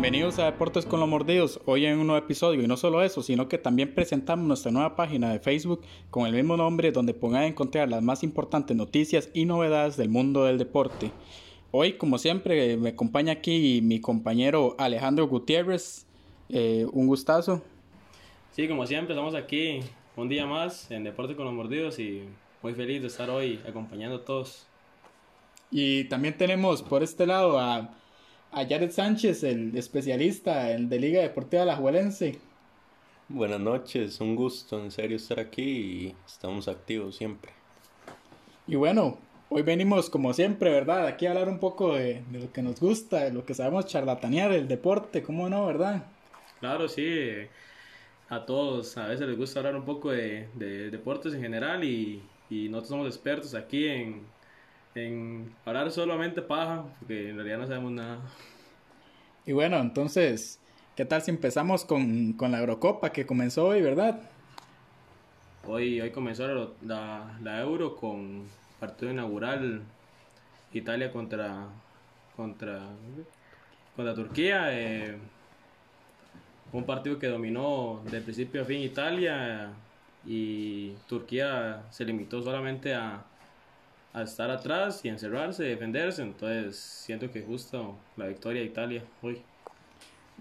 Bienvenidos a Deportes con los Mordidos, hoy en un nuevo episodio y no solo eso, sino que también presentamos nuestra nueva página de Facebook con el mismo nombre donde pongan a encontrar las más importantes noticias y novedades del mundo del deporte. Hoy, como siempre, me acompaña aquí mi compañero Alejandro Gutiérrez, eh, un gustazo. Sí, como siempre, estamos aquí un día más en Deportes con los Mordidos y muy feliz de estar hoy acompañando a todos. Y también tenemos por este lado a a Jared Sánchez, el especialista el de Liga Deportiva Alajuelense. Buenas noches, un gusto en serio estar aquí y estamos activos siempre. Y bueno, hoy venimos como siempre, ¿verdad? Aquí a hablar un poco de, lo que nos gusta, de lo que sabemos charlatanear, el deporte, ¿cómo no, verdad? Claro, sí. A todos a veces les gusta hablar un poco de, deportes en general y, y nosotros somos expertos aquí en, en hablar solamente paja, porque en realidad no sabemos nada. Y bueno, entonces, ¿qué tal si empezamos con, con la Eurocopa que comenzó hoy, verdad? Hoy, hoy comenzó la, la, Euro con partido inaugural Italia contra contra contra Turquía eh, un partido que dominó de principio a fin Italia y Turquía se limitó solamente a, a estar atrás y encerrarse, defenderse. Entonces siento que justo la victoria de Italia hoy.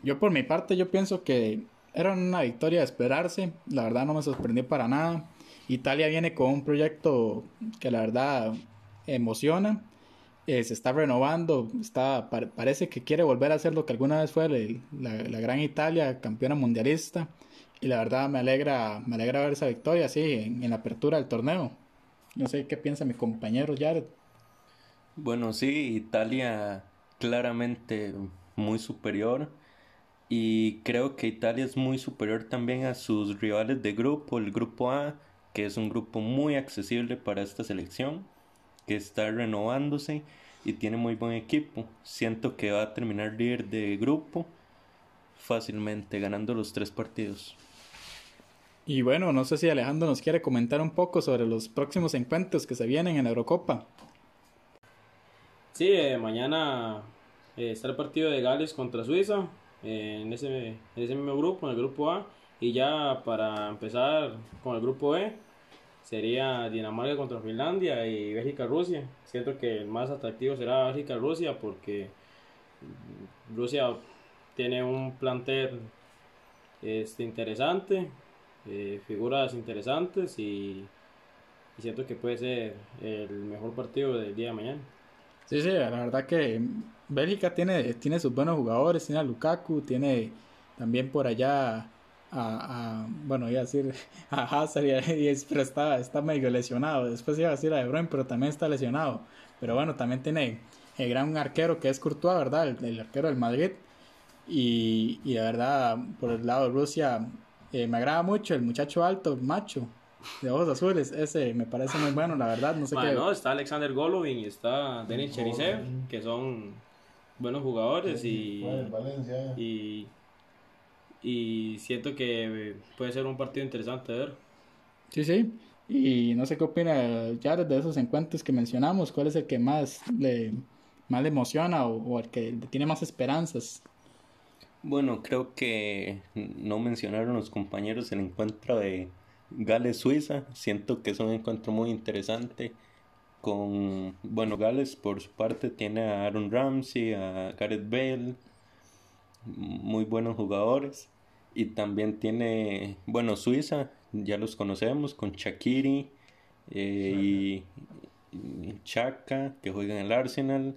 Yo por mi parte yo pienso que era una victoria de esperarse. La verdad no me sorprendió para nada. Italia viene con un proyecto que la verdad emociona. Eh, se está renovando, está, parece que quiere volver a hacer lo que alguna vez fue la, la, gran Italia, campeona mundialista. Y la verdad me alegra, me alegra ver esa victoria así en la apertura del torneo. No sé qué piensa mi compañero Jared. Bueno, sí, Italia claramente muy superior. Y creo que Italia es muy superior también a sus rivales de grupo, el grupo A, que es un grupo muy accesible para esta selección, que está renovándose y tiene muy buen equipo. Siento que va a terminar líder de grupo fácilmente, ganando los tres partidos. Y bueno, no sé si Alejandro nos quiere comentar un poco sobre los próximos encuentros que se vienen en la Eurocopa. Sí, eh, mañana eh, está el partido de Gales contra Suiza eh, en, ese, ese mismo grupo, en el grupo A. Y ya para empezar con el grupo E, sería Dinamarca contra Finlandia y Bélgica-Rusia. Siento que el más atractivo será Bélgica-Rusia porque Rusia tiene un plantel este, interesante eh, figuras interesantes y, siento que puede ser el mejor partido del día de mañana. Sí, sí, la verdad que Bélgica tiene, tiene sus buenos jugadores, tiene a Lukaku, tiene también por allá a, bueno, iba a decir a Hazard, y, pero está, está medio lesionado. Después iba a decir a De Bruyne, pero también está lesionado. Pero bueno, también tiene el gran arquero que es Courtois, ¿verdad? El, arquero del Madrid. Y, y la verdad, por el lado de Rusia, eh, me agrada mucho el muchacho alto, macho, de ojos azules. Ese me parece muy bueno, la verdad. No sé qué. No, está Alexander Golovin y está Denis Cherisev, que son buenos jugadores y, y, y siento que puede ser un partido interesante ver. Sí, sí. Y no sé qué opina Jared de esos encuentros que mencionamos. ¿Cuál es el que más le, más le emociona o, o el que tiene más esperanzas? Bueno, creo que no mencionaron los compañeros el encuentro de Gales-Suiza. Siento que es un encuentro muy interesante. Con, bueno, Gales por su parte tiene a Aaron Ramsey, a Gareth Bale, muy buenos jugadores. Y también tiene, bueno, Suiza, ya los conocemos, con Shakiri eh, y, Chaka, que juega en el Arsenal.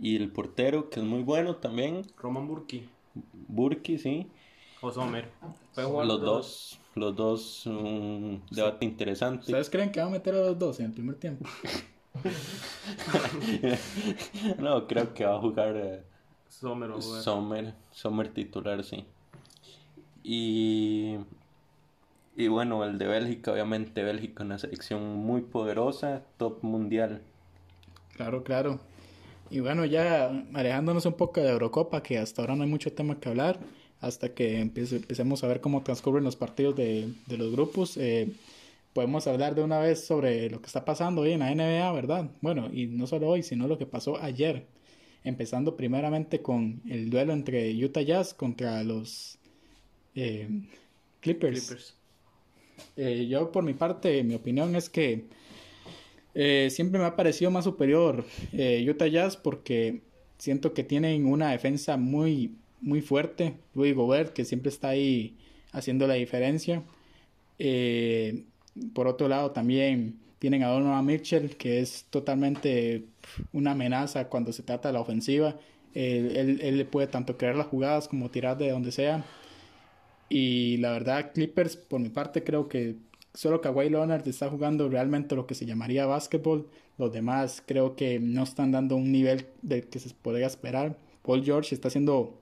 Y el portero, que es muy bueno también. Roman Burki. Burki, sí. O Sommer. Los dos, los dos, un debate interesante. ¿Ustedes creen que va a meter a los dos en el primer tiempo? no, creo que va a jugar eh, Sommer, o Sommer, Sommer titular, sí. Y, y bueno, el de Bélgica, obviamente Bélgica, una selección muy poderosa, top mundial. Claro, claro. Y bueno, ya alejándonos un poco de Eurocopa, que hasta ahora no hay mucho tema que hablar, hasta que empecemos a ver cómo transcurren los partidos de, los grupos, eh, podemos hablar de una vez sobre lo que está pasando hoy en la NBA, ¿verdad? Bueno, y no solo hoy, sino lo que pasó ayer. empezando primeramente con el duelo entre Utah Jazz contra los eh, Clippers. Eh, yo por mi parte, mi opinión es que eh, siempre me ha parecido más superior Utah Jazz porque siento que tienen una defensa muy, muy fuerte. Luis Gobert, que siempre está ahí haciendo la diferencia. por otro lado, también tienen a Donovan Mitchell, que es totalmente una amenaza cuando se trata de la ofensiva. él, él, puede tanto crear las jugadas como tirar de donde sea. Y la verdad, Clippers, por mi parte, creo que solo Kawhi Leonard está jugando realmente lo que se llamaría básquetbol. Los demás creo que no están dando un nivel de que se podría esperar. Paul George está haciendo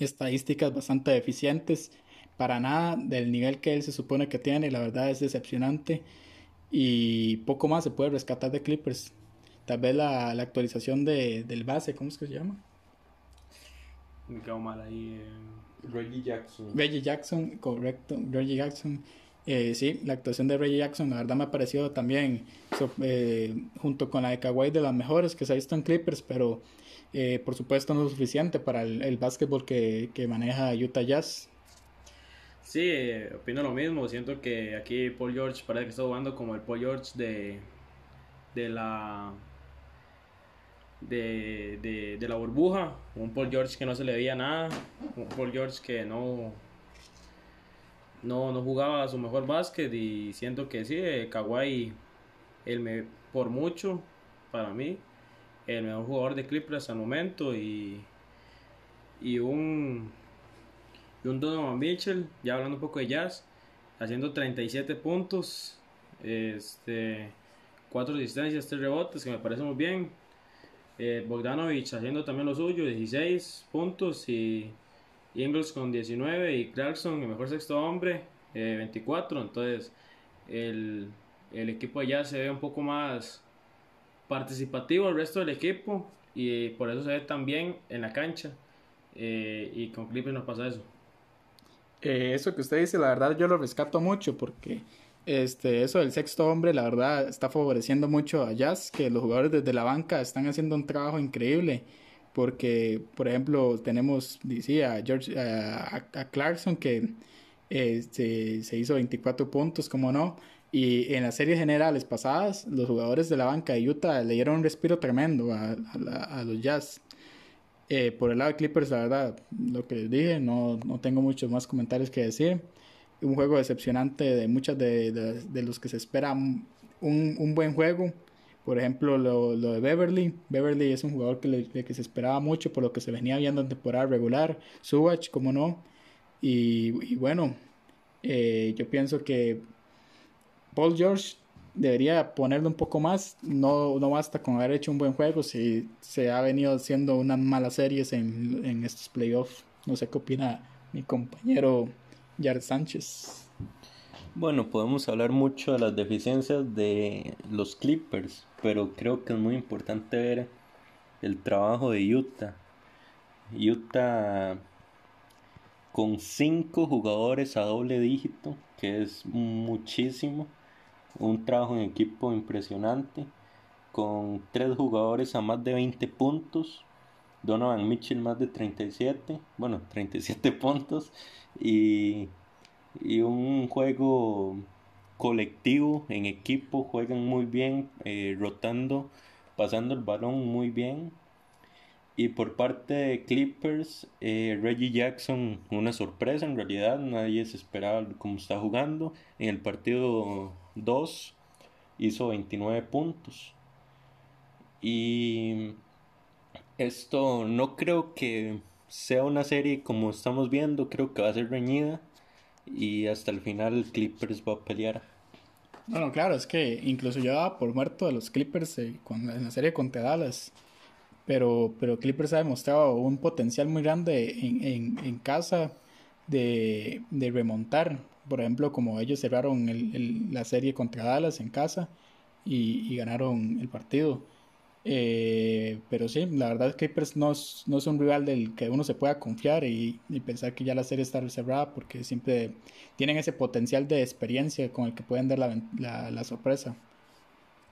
estadísticas bastante deficientes, para nada del nivel que él se supone que tiene. La verdad es decepcionante y poco más se puede rescatar de Clippers. Tal vez la, actualización de, del base, ¿cómo es que se llama? Me quedo mal ahí. Eh. Reggie Jackson. Reggie Jackson, correcto. Reggie Jackson. Eh, sí, la actuación de Reggie Jackson, la verdad me ha parecido también, eh, junto con la de Kawhi, de las mejores que se ha visto en Clippers, pero por supuesto no es suficiente para el, el básquetbol que, que maneja Utah Jazz. Sí, opino lo mismo. Siento que aquí Paul George parece que está jugando como el Paul George de, de la de, de, la burbuja. Un Paul George que no se le veía nada. Un Paul George que no, no, no jugaba su mejor básquet. Y siento que sí, eh, Kawhi, el me, por mucho, para mí, el mejor jugador de Clippers al momento. Y, y un y un Donovan Mitchell, ya hablando un poco de jazz, haciendo 37 puntos, este, 4 asistencias, 3 rebotes, que me parece muy bien. Eh, Bogdanovich haciendo también lo suyo, 16 puntos y Ingles con 19 y Clarkson, el mejor sexto hombre, 24. Eh, Entonces, el, el equipo jazz se ve un poco más participativo el resto del equipo y por eso se ve tan bien en la cancha. Eh, y con Clippers nos pasa eso. Eh, eso que usted dice, la verdad yo lo rescato mucho porque este, eso del sexto hombre, la verdad, está favoreciendo mucho a Jazz, que los jugadores desde la banca están haciendo un trabajo increíble. Porque, por ejemplo, tenemos, decía, George, a, Clarkson que este, se hizo 24 puntos, como no. Y en las series generales pasadas, los jugadores de la banca de Utah le dieron un respiro tremendo a, a los Jazz. Eh, por el lado de Clippers, la verdad, lo que les dije, no, no tengo muchos más comentarios que decir. Un juego decepcionante de muchos de, de, los que se espera un, un, buen juego. Por ejemplo, lo, lo, de Beverly. Beverly es un jugador que, que se esperaba mucho por lo que se venía viendo en temporada regular. Subach, como no. Y, bueno, eh, yo pienso que Paul George debería ponerle un poco más. No, no basta con haber hecho un buen juego si se ha venido haciendo unas malas series en, en estos playoffs. No sé qué opina mi compañero Jared Sánchez. Bueno, podemos hablar mucho de las deficiencias de los Clippers, pero creo que es muy importante ver el trabajo de Utah. Utah con cinco jugadores a doble dígito, que es muchísimo un trabajo en equipo impresionante con tres jugadores a más de 20 puntos. Donovan Mitchell más de 37, bueno, 37 puntos y, y un juego colectivo en equipo, juegan muy bien, eh, rotando, pasando el balón muy bien. Y por parte de Clippers, eh, Reggie Jackson, una sorpresa en realidad, nadie se esperaba cómo está jugando. En el partido 2 hizo 29 puntos. Y esto no creo que sea una serie como estamos viendo, creo que va a ser reñida y hasta el final Clippers va a pelear. Bueno, claro, es que incluso yo daba por muerto a los Clippers eh, en la serie contra Dallas. Pero, pero Clippers ha demostrado un potencial muy grande en, en, casa de, de remontar por ejemplo, como ellos cerraron la serie contra Dallas en casa y, ganaron el partido. Eh, pero sí, la verdad es que Clippers no es, no es un rival del que uno se pueda confiar y, pensar que ya la serie está cerrada porque siempre tienen ese potencial de experiencia con el que pueden dar la, la, sorpresa.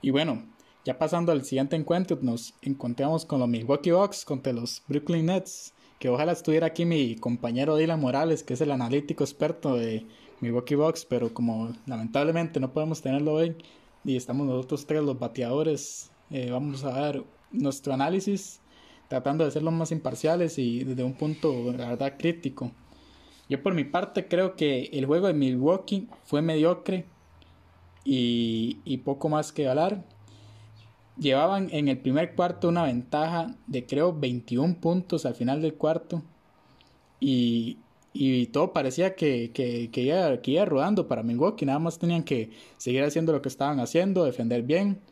Y bueno, ya pasando al siguiente encuentro, nos encontramos con los Milwaukee Bucks contra los Brooklyn Nets. Que ojalá estuviera aquí mi compañero Dylan Morales, que es el analítico experto de Milwaukee Bucks, pero como lamentablemente no podemos tenerlo hoy y estamos nosotros tres los bateadores, eh, vamos a dar nuestro análisis tratando de ser lo más imparciales y desde un punto, la verdad, crítico. Yo por mi parte creo que el juego de Milwaukee fue mediocre y, poco más que hablar. Llevaban en el primer cuarto una ventaja de creo 21 puntos al final del cuarto. Y, y todo parecía que, que, que, iba, que iba rodando para Milwaukee. Nada más tenían que seguir haciendo lo que estaban haciendo, defender bien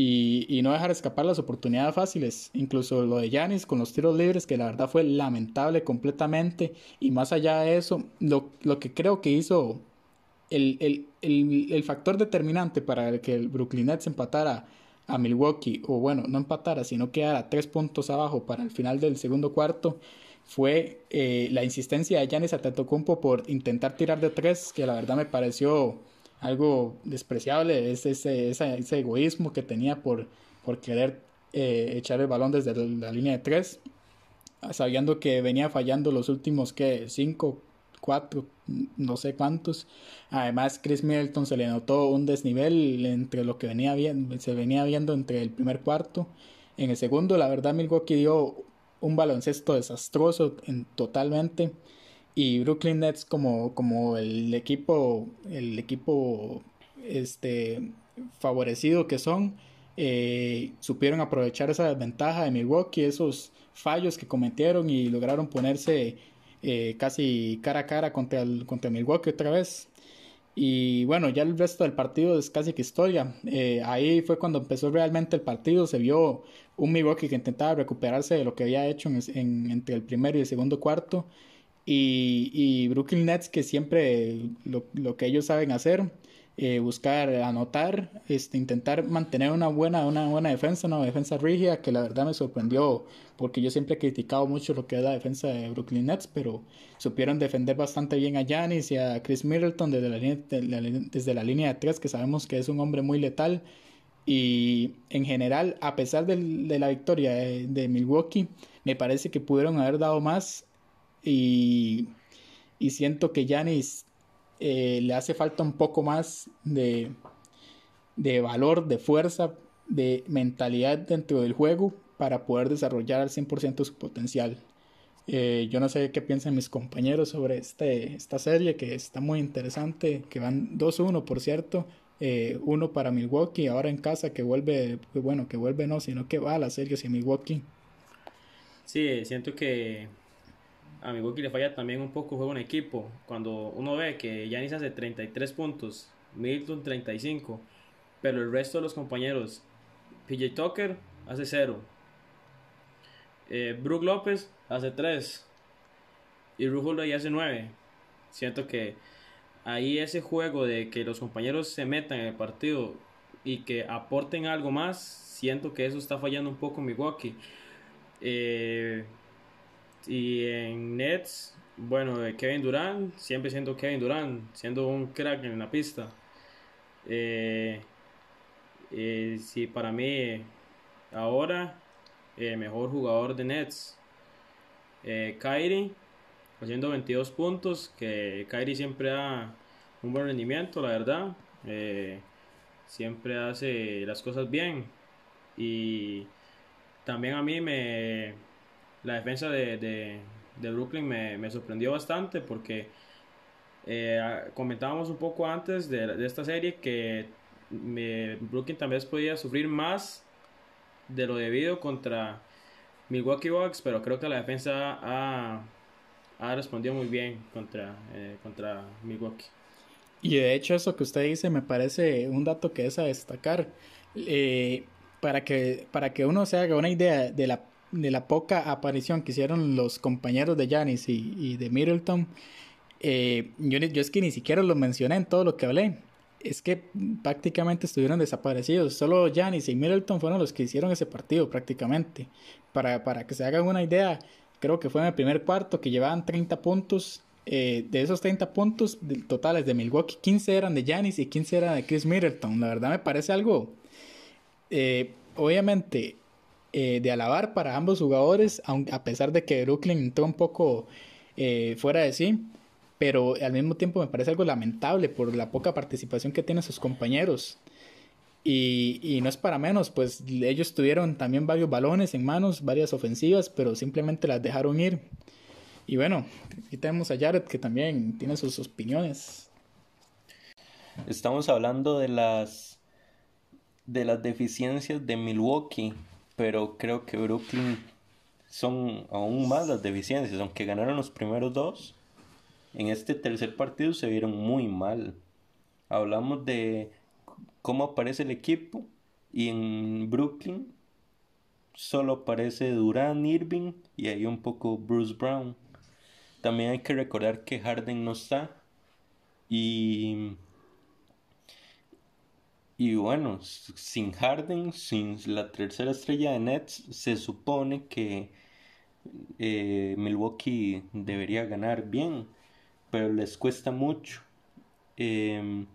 y, y no dejar escapar las oportunidades fáciles. Incluso lo de Yanis con los tiros libres, que la verdad fue lamentable completamente. Y más allá de eso, lo, lo que creo que hizo el, el, el, el factor determinante para que el Brooklyn Nets empatara a Milwaukee, o bueno, no empatara, sino quedara tres puntos abajo para el final del segundo cuarto, fue eh, la insistencia de Giannis Antetokounmpo por intentar tirar de tres, que la verdad me pareció algo despreciable, es ese, ese, egoísmo que tenía por, por querer eh, echar el balón desde la, línea de tres, sabiendo que venía fallando los últimos que cinco, cuatro, no sé cuántos. Además, Chris Middleton se le notó un desnivel entre lo que venía viendo, se venía viendo entre el primer cuarto. En el segundo, la verdad, Milwaukee dio un baloncesto desastroso en, totalmente. Y Brooklyn Nets como, como el equipo, el equipo este, favorecido que son, eh, supieron aprovechar esa desventaja de Milwaukee, esos fallos que cometieron y lograron ponerse eh, casi cara a cara contra, contra Milwaukee otra vez. Y bueno, ya el resto del partido es casi que historia. Eh, ahí fue cuando empezó realmente el partido. Se vio un Milwaukee que intentaba recuperarse de lo que había hecho en, entre el primero y el segundo cuarto. Y, Brooklyn Nets que siempre lo, lo que ellos saben hacer eh, buscar anotar, este, intentar mantener una buena, una buena defensa, una defensa rígida, que la verdad me sorprendió, porque yo siempre he criticado mucho lo que es la defensa de Brooklyn Nets, pero supieron defender bastante bien a Giannis y a Chris Middleton desde la, línea, desde la línea de tres, que sabemos que es un hombre muy letal. Y en general, a pesar de, de la victoria de, de, Milwaukee, me parece que pudieron haber dado más. Y, y siento que Giannis eh, le hace falta un poco más de, de valor, de fuerza, de mentalidad dentro del juego para poder desarrollar al 100% su potencial. Eh, yo no sé qué piensan mis compañeros sobre este, esta serie que está muy interesante, que van 2-1 por cierto, eh, uno para Milwaukee, ahora en casa que vuelve, bueno, que vuelve no, sino que va a la serie hacia Milwaukee. Sí, siento que a Milwaukee le falla también un poco juego en equipo. Cuando uno ve que Yanis hace 33 puntos, Milton 35, pero el resto de los compañeros, PJ Tucker hace 0, eh, Brook López hace 3 y Rudy hace 9. Siento que ahí ese juego de que los compañeros se metan en el partido y que aporten algo más, siento que eso está fallando un poco en Milwaukee. Eh, y en Nets, bueno, Kevin Durant, siempre siendo Kevin Durant, siendo un crack en la pista. Eh, eh, sí, para mí, ahora, el mejor jugador de Nets, eh, Kyrie, haciendo 22 puntos, que Kyrie siempre da un buen rendimiento, la verdad. Eh, siempre hace las cosas bien. Y también a mí me, la defensa de, de, Brooklyn me, me, sorprendió bastante porque eh, comentábamos un poco antes de, de esta serie que me, Brooklyn también podía sufrir más de lo debido contra Milwaukee Bucks, pero creo que la defensa ha, ha respondido muy bien contra, eh, contra Milwaukee. Y de hecho eso que usted dice me parece un dato que es a destacar. Eh, para, que, para que uno se haga una idea de la de la poca aparición que hicieron los compañeros de Janis y, de Middleton, eh, yo, yo, es que ni siquiera lo mencioné en todo lo que hablé. Es que prácticamente estuvieron desaparecidos. Solo Janis y Middleton fueron los que hicieron ese partido prácticamente. Para, para que se hagan una idea, creo que fue en el primer cuarto que llevaban 30 puntos. Eh, de esos 30 puntos totales de Milwaukee, 15 eran de Janis y 15 eran de Chris Middleton. La verdad me parece algo eh, obviamente, eh, de alabar para ambos jugadores, a pesar de que Brooklyn entró un poco eh, fuera de sí, pero al mismo tiempo me parece algo lamentable por la poca participación que tienen sus compañeros. Y, y, no es para menos, pues ellos tuvieron también varios balones en manos, varias ofensivas, pero simplemente las dejaron ir. Y bueno, aquí tenemos a Jared que también tiene sus opiniones. Estamos hablando de las de las deficiencias de Milwaukee, pero creo que Brooklyn son aún más las deficiencias, aunque ganaron los primeros dos. En este tercer partido se vieron muy mal. Hablamos de cómo aparece el equipo y en Brooklyn solo aparece Durán, Irving y ahí un poco Bruce Brown. También hay que recordar que Harden no está y y bueno, sin Harden, sin la tercera estrella de Nets, se supone que eh, Milwaukee debería ganar bien, pero les cuesta mucho. Eh,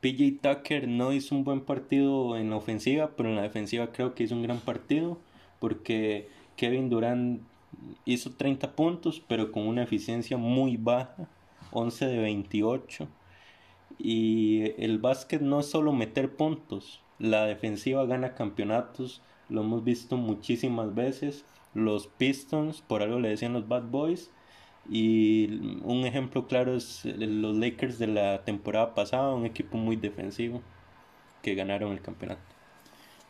PJ Tucker no hizo un buen partido en la ofensiva, pero en la defensiva creo que hizo un gran partido, porque Kevin Durant hizo 30 puntos, pero con una eficiencia muy baja, 11 de 28 y el básquet no es solo meter puntos, la defensiva gana campeonatos, lo hemos visto muchísimas veces. Los Pistons, por algo le decían los Bad Boys. Y un ejemplo claro es los Lakers de la temporada pasada, un equipo muy defensivo que ganaron el campeonato.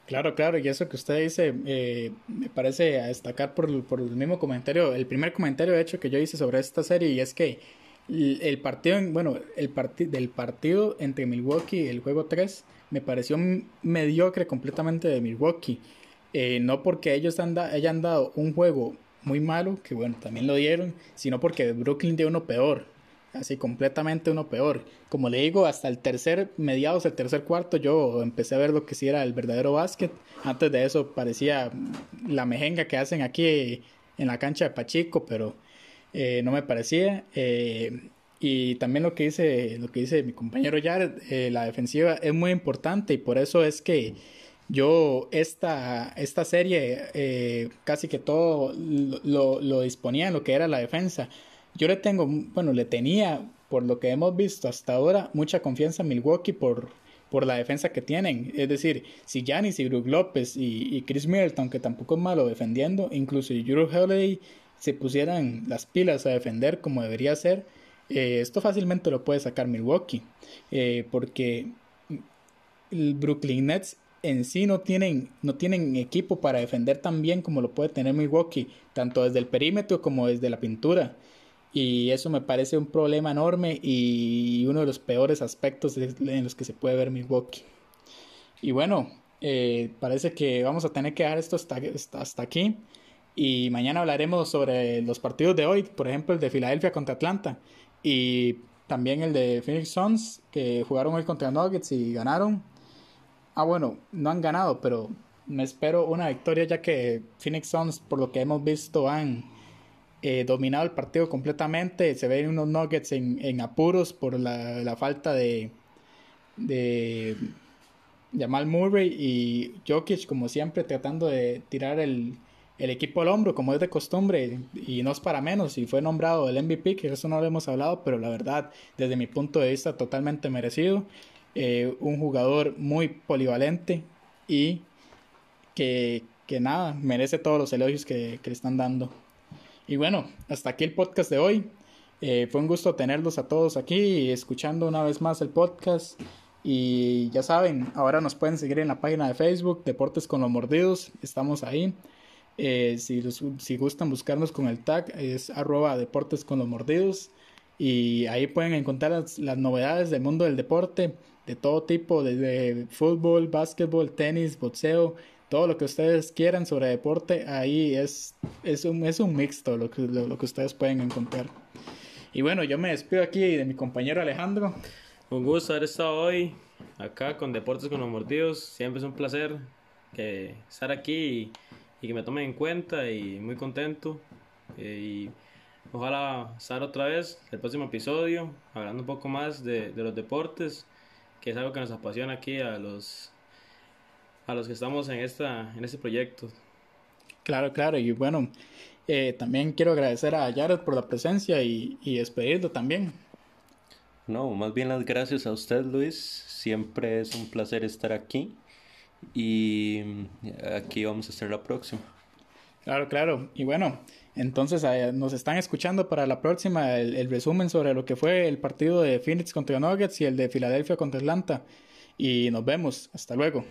Claro, claro, y eso que usted dice eh, me parece a destacar por, por el mismo comentario, el primer comentario de hecho que yo hice sobre esta serie, y es que el partido, bueno, el del partido entre Milwaukee y el juego 3 me pareció mediocre completamente de Milwaukee. Eh, no porque ellos hayan dado un juego muy malo, que bueno, también lo dieron, sino porque Brooklyn dio uno peor, así completamente uno peor. Como le digo, hasta el tercer, mediados del tercer cuarto, yo empecé a ver lo que sí era el verdadero básquet. Antes de eso parecía la mejenga que hacen aquí en la cancha de Pachico, pero eh, no me parecía. Eh, y también lo que dice, lo que dice mi compañero Jared, eh, la defensiva es muy importante y por eso es que yo esta, esta serie casi que todo lo, lo, disponía en lo que era la defensa. Yo le tengo, bueno, le tenía, por lo que hemos visto hasta ahora, mucha confianza en Milwaukee por, por la defensa que tienen. Es decir, si Giannis y Brook López y, y, Chris Middleton, que tampoco es malo defendiendo, incluso Drew Holiday se pusieran las pilas a defender como debería ser, eh, esto fácilmente lo puede sacar Milwaukee, eh, porque el Brooklyn Nets en sí no tienen, no tienen equipo para defender tan bien como lo puede tener Milwaukee, tanto desde el perímetro como desde la pintura. Y eso me parece un problema enorme y uno de los peores aspectos en los que se puede ver Milwaukee. Y bueno, eh, parece que vamos a tener que dejar esto hasta, hasta aquí. Y mañana hablaremos sobre los partidos de hoy, por ejemplo el de Filadelfia contra Atlanta y también el de Phoenix Suns, que jugaron hoy contra Nuggets y ganaron. Ah, bueno, no han ganado, pero me espero una victoria ya que Phoenix Suns, por lo que hemos visto, han eh, dominado el partido completamente. Se ven unos Nuggets en, apuros por la, la falta de, de Jamal Murray y Jokic, como siempre, tratando de tirar el, el equipo al hombro, como es de costumbre, y no es para menos, y fue nombrado el MVP, que eso no lo hemos hablado, pero la verdad, desde mi punto de vista, totalmente merecido. Eh, un jugador muy polivalente y que, que, nada, merece todos los elogios que, que, le están dando. Y bueno, hasta aquí el podcast de hoy. Eh, fue un gusto tenerlos a todos aquí, escuchando una vez más el podcast. Y ya saben, ahora nos pueden seguir en la página de Facebook, Deportes con los Mordidos, estamos ahí. Eh, si, si gustan buscarnos con el tag, es arroba deportes con los mordidos. Y ahí pueden encontrar las, novedades del mundo del deporte, de todo tipo, desde fútbol, básquetbol, tenis, boxeo, todo lo que ustedes quieran sobre deporte. Ahí es, es, un, es un mixto lo que, lo, que ustedes pueden encontrar. Y bueno, yo me despido aquí de mi compañero Alejandro. Un gusto haber estado hoy acá con Deportes con los Mordidos. Siempre es un placer que estar aquí y y que me tomen en cuenta y muy contento. Eh, y ojalá estar otra vez el próximo episodio hablando un poco más de, de, los deportes, que es algo que nos apasiona aquí a los a los que estamos en, esta, en este proyecto. Claro, claro, y bueno, eh, también quiero agradecer a Jared por la presencia y, y despedirlo también. No, más bien las gracias a usted, Luis. Siempre es un placer estar aquí y aquí vamos a estar la próxima. Claro, claro. Y bueno, entonces eh, nos están escuchando para la próxima el, el, resumen sobre lo que fue el partido de Phoenix contra Nuggets y el de Filadelfia contra Atlanta. Y nos vemos. Hasta luego.